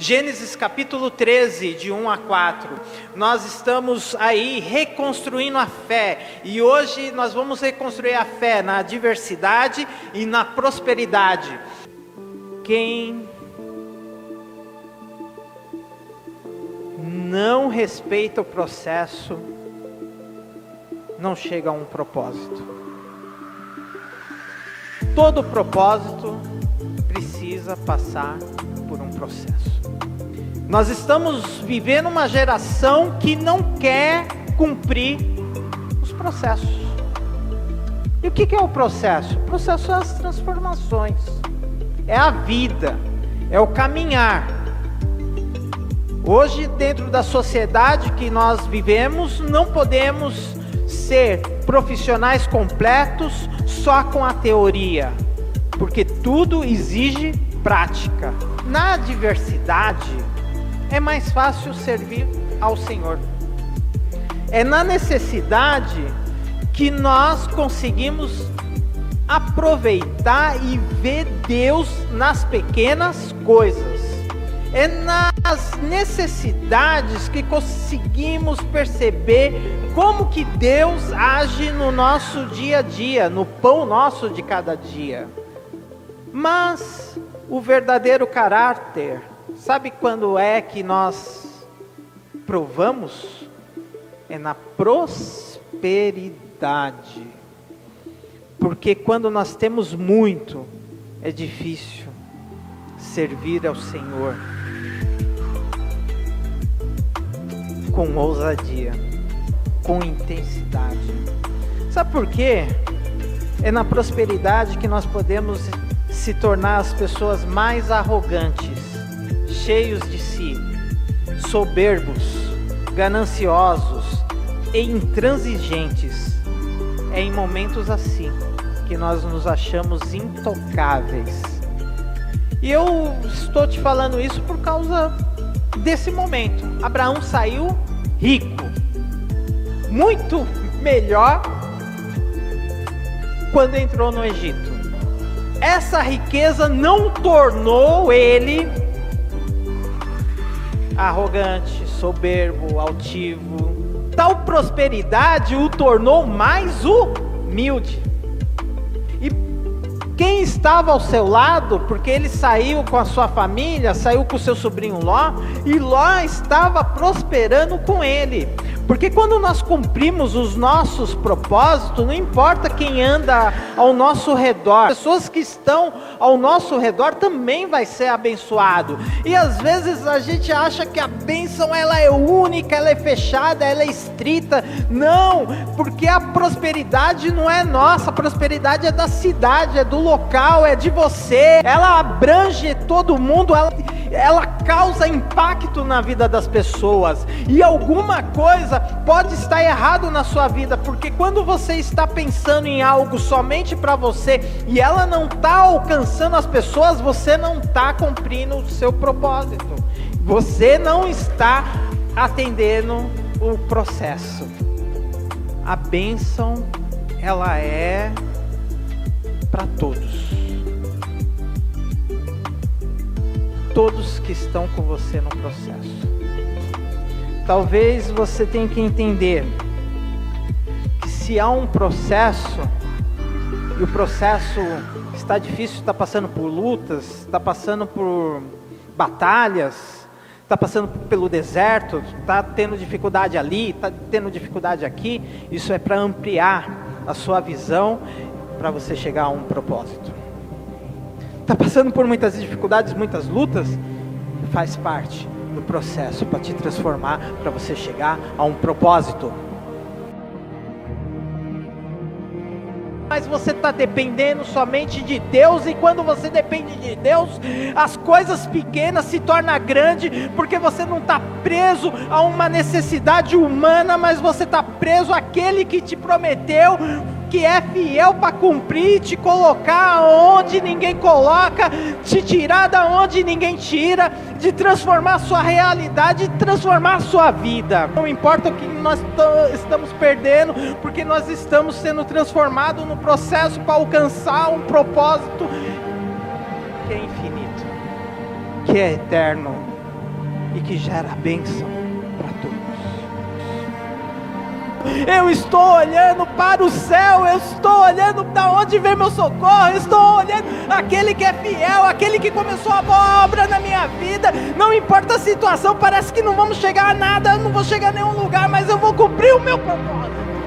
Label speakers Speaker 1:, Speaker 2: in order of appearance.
Speaker 1: Gênesis capítulo 13, de 1 a 4. Nós estamos aí reconstruindo a fé e hoje nós vamos reconstruir a fé na adversidade e na prosperidade. Quem não respeita o processo não chega a um propósito. Todo propósito precisa passar por um processo. Nós estamos vivendo uma geração que não quer cumprir os processos. E o que é o processo? O processo é as transformações, é a vida, é o caminhar. Hoje, dentro da sociedade que nós vivemos, não podemos ser profissionais completos só com a teoria, porque tudo exige prática. Na adversidade, é mais fácil servir ao Senhor. É na necessidade que nós conseguimos aproveitar e ver Deus nas pequenas coisas. É nas necessidades que conseguimos perceber como que Deus age no nosso dia a dia, no pão nosso de cada dia. Mas o verdadeiro caráter Sabe quando é que nós provamos? É na prosperidade. Porque quando nós temos muito, é difícil servir ao Senhor com ousadia, com intensidade. Sabe por quê? É na prosperidade que nós podemos se tornar as pessoas mais arrogantes cheios de si, soberbos, gananciosos e intransigentes. É em momentos assim que nós nos achamos intocáveis. E eu estou te falando isso por causa desse momento. Abraão saiu rico, muito melhor quando entrou no Egito. Essa riqueza não tornou ele arrogante, soberbo, altivo. Tal prosperidade o tornou mais humilde. E quem estava ao seu lado, porque ele saiu com a sua família, saiu com o seu sobrinho Ló, e Ló estava prosperando com ele. Porque quando nós cumprimos os nossos propósitos, não importa quem anda ao nosso redor, pessoas que estão ao nosso redor também vai ser abençoado. E às vezes a gente acha que a bênção ela é única, ela é fechada, ela é estrita. Não, porque a prosperidade não é nossa, a prosperidade é da cidade, é do local, é de você. Ela abrange todo mundo, ela ela causa impacto na vida das pessoas. E alguma coisa pode estar errado na sua vida, porque quando você está pensando em algo somente para você e ela não está alcançando as pessoas, você não está cumprindo o seu propósito. Você não está atendendo o processo. A bênção ela é para todos. Todos que estão com você no processo. Talvez você tenha que entender que se há um processo e o processo está difícil, está passando por lutas, está passando por batalhas, está passando pelo deserto, está tendo dificuldade ali, está tendo dificuldade aqui, isso é para ampliar a sua visão para você chegar a um propósito está passando por muitas dificuldades, muitas lutas, faz parte do processo para te transformar, para você chegar a um propósito. Mas você está dependendo somente de Deus, e quando você depende de Deus, as coisas pequenas se tornam grandes, porque você não está preso a uma necessidade humana, mas você está preso àquele que te prometeu que é fiel para cumprir, te colocar onde ninguém coloca, te tirar da onde ninguém tira, de transformar a sua realidade, de transformar a sua vida. Não importa o que nós estamos perdendo, porque nós estamos sendo transformados no processo para alcançar um propósito que é infinito, que é eterno, e que gera bênção para todos. Eu estou olhando para o céu, eu estou olhando para onde vem meu socorro, eu estou olhando aquele que é fiel, aquele que começou a boa obra na minha vida. Não importa a situação, parece que não vamos chegar a nada, eu não vou chegar a nenhum lugar, mas eu vou cumprir o meu propósito.